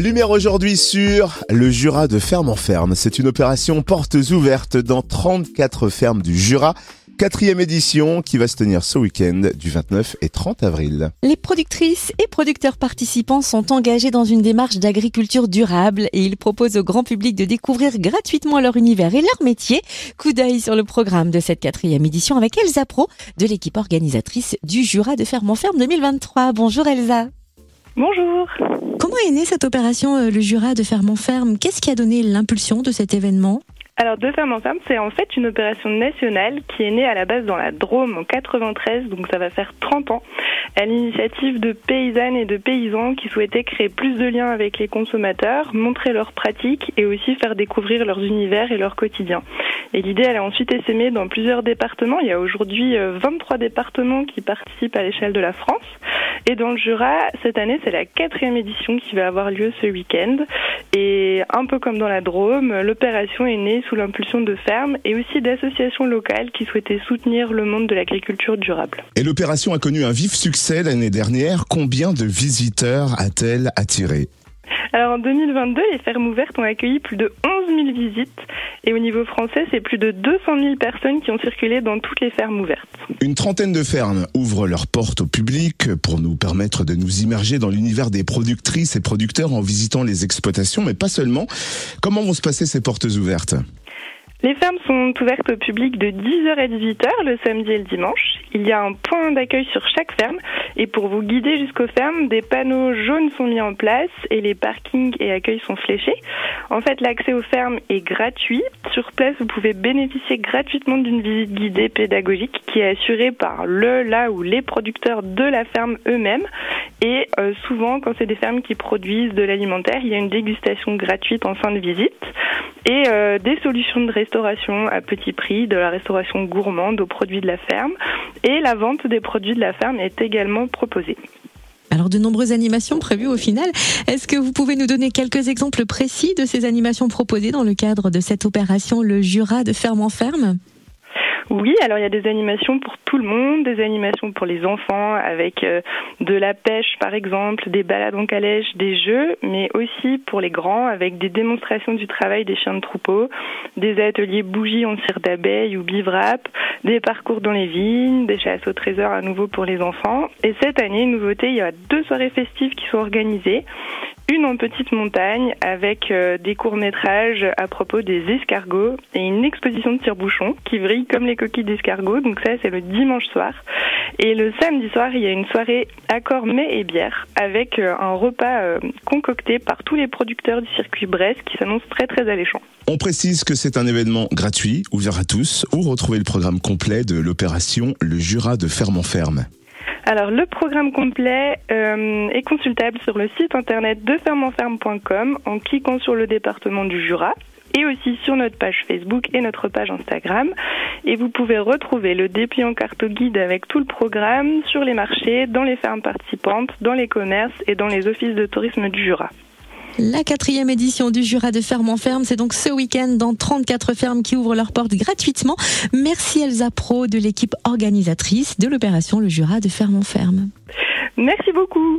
Lumière aujourd'hui sur le Jura de ferme en ferme. C'est une opération portes ouvertes dans 34 fermes du Jura. Quatrième édition qui va se tenir ce week-end du 29 et 30 avril. Les productrices et producteurs participants sont engagés dans une démarche d'agriculture durable et ils proposent au grand public de découvrir gratuitement leur univers et leur métier. Coup d'œil sur le programme de cette quatrième édition avec Elsa Pro de l'équipe organisatrice du Jura de ferme en ferme 2023. Bonjour Elsa. Bonjour. Comment est née cette opération, euh, le Jura de ferme en ferme Qu'est-ce qui a donné l'impulsion de cet événement? Alors, Deux femmes en ferme, c'est en fait une opération nationale qui est née à la base dans la Drôme en 93, donc ça va faire 30 ans, à l'initiative de paysannes et de paysans qui souhaitaient créer plus de liens avec les consommateurs, montrer leurs pratiques et aussi faire découvrir leurs univers et leur quotidien. Et l'idée, elle a ensuite essaimé dans plusieurs départements. Il y a aujourd'hui 23 euh, départements qui participent à l'échelle de la France. Et dans le Jura, cette année, c'est la quatrième édition qui va avoir lieu ce week-end. Et un peu comme dans la Drôme, l'opération est née sous l'impulsion de fermes et aussi d'associations locales qui souhaitaient soutenir le monde de l'agriculture durable. Et l'opération a connu un vif succès l'année dernière. Combien de visiteurs a-t-elle attiré? Alors en 2022, les fermes ouvertes ont accueilli plus de 11 000 visites et au niveau français, c'est plus de 200 000 personnes qui ont circulé dans toutes les fermes ouvertes. Une trentaine de fermes ouvrent leurs portes au public pour nous permettre de nous immerger dans l'univers des productrices et producteurs en visitant les exploitations, mais pas seulement. Comment vont se passer ces portes ouvertes? Les fermes sont ouvertes au public de 10h à 18h le samedi et le dimanche. Il y a un point d'accueil sur chaque ferme et pour vous guider jusqu'aux fermes, des panneaux jaunes sont mis en place et les parkings et accueils sont fléchés. En fait, l'accès aux fermes est gratuit. Sur place, vous pouvez bénéficier gratuitement d'une visite guidée pédagogique qui est assurée par le, là ou les producteurs de la ferme eux-mêmes. Et euh, souvent, quand c'est des fermes qui produisent de l'alimentaire, il y a une dégustation gratuite en fin de visite et euh, des solutions de restauration à petit prix, de la restauration gourmande aux produits de la ferme et la vente des produits de la ferme est également proposée. Alors de nombreuses animations prévues au final. Est-ce que vous pouvez nous donner quelques exemples précis de ces animations proposées dans le cadre de cette opération Le Jura de ferme en ferme? Oui, alors il y a des animations pour tout le monde, des animations pour les enfants avec euh, de la pêche par exemple, des balades en calèche, des jeux, mais aussi pour les grands avec des démonstrations du travail des chiens de troupeau, des ateliers bougies en cire d'abeille ou bivrap, des parcours dans les vignes, des chasses au trésor à nouveau pour les enfants. Et cette année, nouveauté, il y a deux soirées festives qui sont organisées une en petite montagne avec euh, des courts-métrages à propos des escargots et une exposition de tire-bouchons qui brille comme les coquilles d'escargots. Donc ça, c'est le dimanche soir. Et le samedi soir, il y a une soirée accord mets et bière avec euh, un repas euh, concocté par tous les producteurs du circuit Brest qui s'annonce très très alléchant. On précise que c'est un événement gratuit, ouvert à tous, où retrouver le programme complet de l'opération Le Jura de Ferme en Ferme. Alors le programme complet euh, est consultable sur le site internet de fermenferme.com en cliquant sur le département du Jura et aussi sur notre page Facebook et notre page Instagram. Et vous pouvez retrouver le dépliant carte guide avec tout le programme sur les marchés, dans les fermes participantes, dans les commerces et dans les offices de tourisme du Jura. La quatrième édition du Jura de Ferme en Ferme, c'est donc ce week-end dans 34 fermes qui ouvrent leurs portes gratuitement. Merci Elsa Pro de l'équipe organisatrice de l'opération Le Jura de Ferme en Ferme. Merci beaucoup.